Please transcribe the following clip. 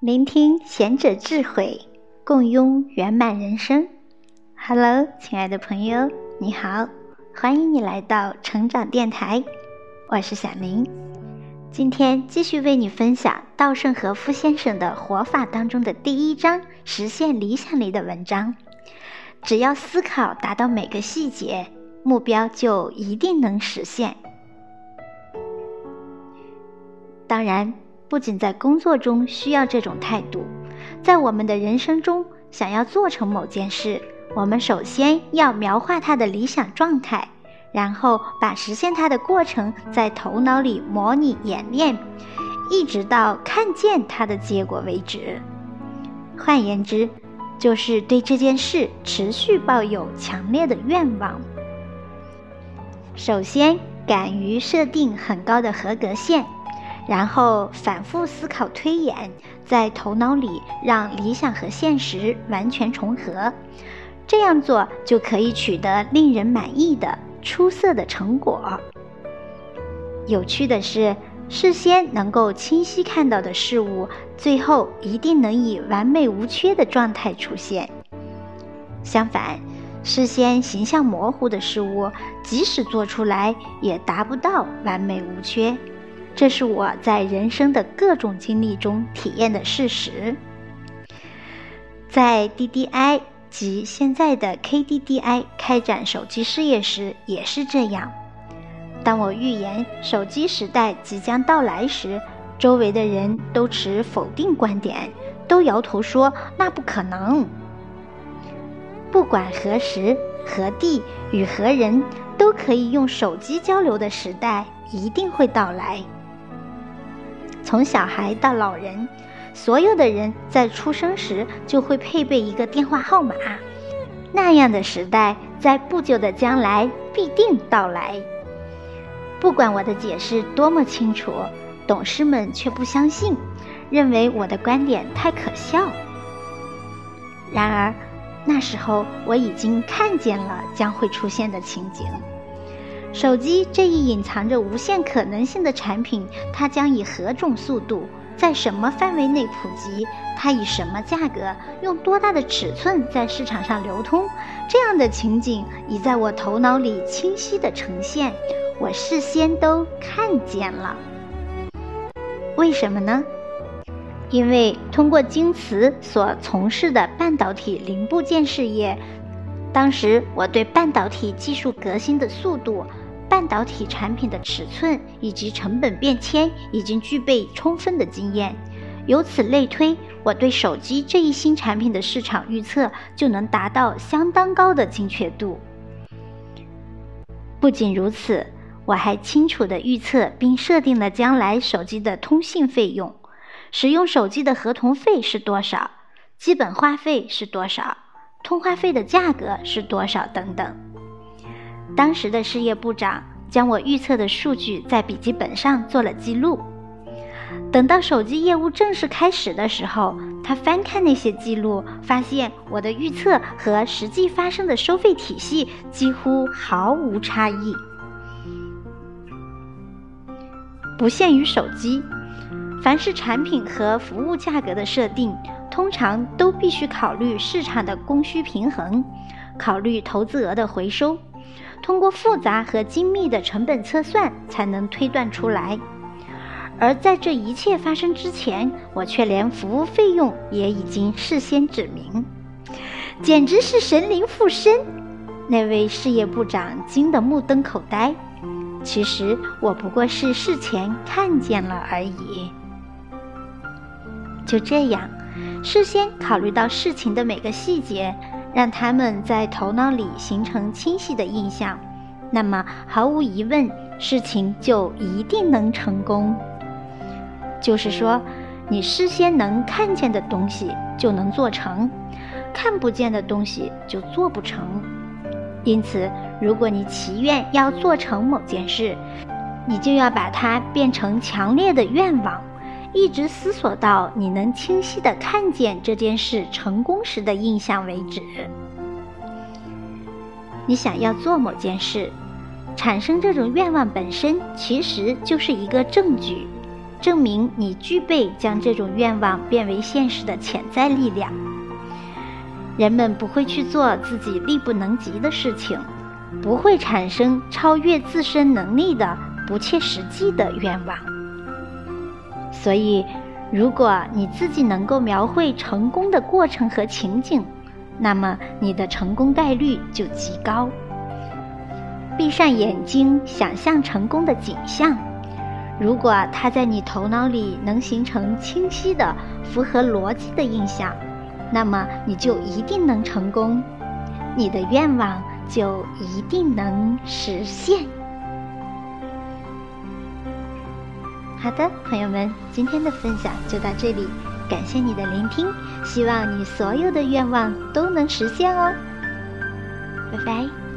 聆听贤者智慧，共拥圆满人生。Hello，亲爱的朋友，你好，欢迎你来到成长电台，我是小明。今天继续为你分享稻盛和夫先生的《活法》当中的第一章“实现理想”里的文章。只要思考达到每个细节，目标就一定能实现。当然。不仅在工作中需要这种态度，在我们的人生中，想要做成某件事，我们首先要描画它的理想状态，然后把实现它的过程在头脑里模拟演练，一直到看见它的结果为止。换言之，就是对这件事持续抱有强烈的愿望。首先，敢于设定很高的合格线。然后反复思考推演，在头脑里让理想和现实完全重合，这样做就可以取得令人满意的出色的成果。有趣的是，事先能够清晰看到的事物，最后一定能以完美无缺的状态出现。相反，事先形象模糊的事物，即使做出来，也达不到完美无缺。这是我在人生的各种经历中体验的事实。在 DDI 及现在的 KDDI 开展手机事业时也是这样。当我预言手机时代即将到来时，周围的人都持否定观点，都摇头说那不可能。不管何时何地与何人，都可以用手机交流的时代一定会到来。从小孩到老人，所有的人在出生时就会配备一个电话号码。那样的时代在不久的将来必定到来。不管我的解释多么清楚，董事们却不相信，认为我的观点太可笑。然而，那时候我已经看见了将会出现的情景。手机这一隐藏着无限可能性的产品，它将以何种速度，在什么范围内普及？它以什么价格，用多大的尺寸在市场上流通？这样的情景已在我头脑里清晰地呈现，我事先都看见了。为什么呢？因为通过京瓷所从事的半导体零部件事业。当时我对半导体技术革新的速度、半导体产品的尺寸以及成本变迁已经具备充分的经验，由此类推，我对手机这一新产品的市场预测就能达到相当高的精确度。不仅如此，我还清楚地预测并设定了将来手机的通信费用，使用手机的合同费是多少，基本话费是多少。通话费的价格是多少？等等。当时的事业部长将我预测的数据在笔记本上做了记录。等到手机业务正式开始的时候，他翻看那些记录，发现我的预测和实际发生的收费体系几乎毫无差异。不限于手机，凡是产品和服务价格的设定。通常都必须考虑市场的供需平衡，考虑投资额的回收，通过复杂和精密的成本测算才能推断出来。而在这一切发生之前，我却连服务费用也已经事先指明，简直是神灵附身！那位事业部长惊得目瞪口呆。其实我不过是事前看见了而已。就这样。事先考虑到事情的每个细节，让他们在头脑里形成清晰的印象，那么毫无疑问，事情就一定能成功。就是说，你事先能看见的东西就能做成，看不见的东西就做不成。因此，如果你祈愿要做成某件事，你就要把它变成强烈的愿望。一直思索到你能清晰地看见这件事成功时的印象为止。你想要做某件事，产生这种愿望本身其实就是一个证据，证明你具备将这种愿望变为现实的潜在力量。人们不会去做自己力不能及的事情，不会产生超越自身能力的不切实际的愿望。所以，如果你自己能够描绘成功的过程和情景，那么你的成功概率就极高。闭上眼睛，想象成功的景象。如果它在你头脑里能形成清晰的、符合逻辑的印象。那么你就一定能成功，你的愿望就一定能实现。好的，朋友们，今天的分享就到这里，感谢你的聆听，希望你所有的愿望都能实现哦，拜拜。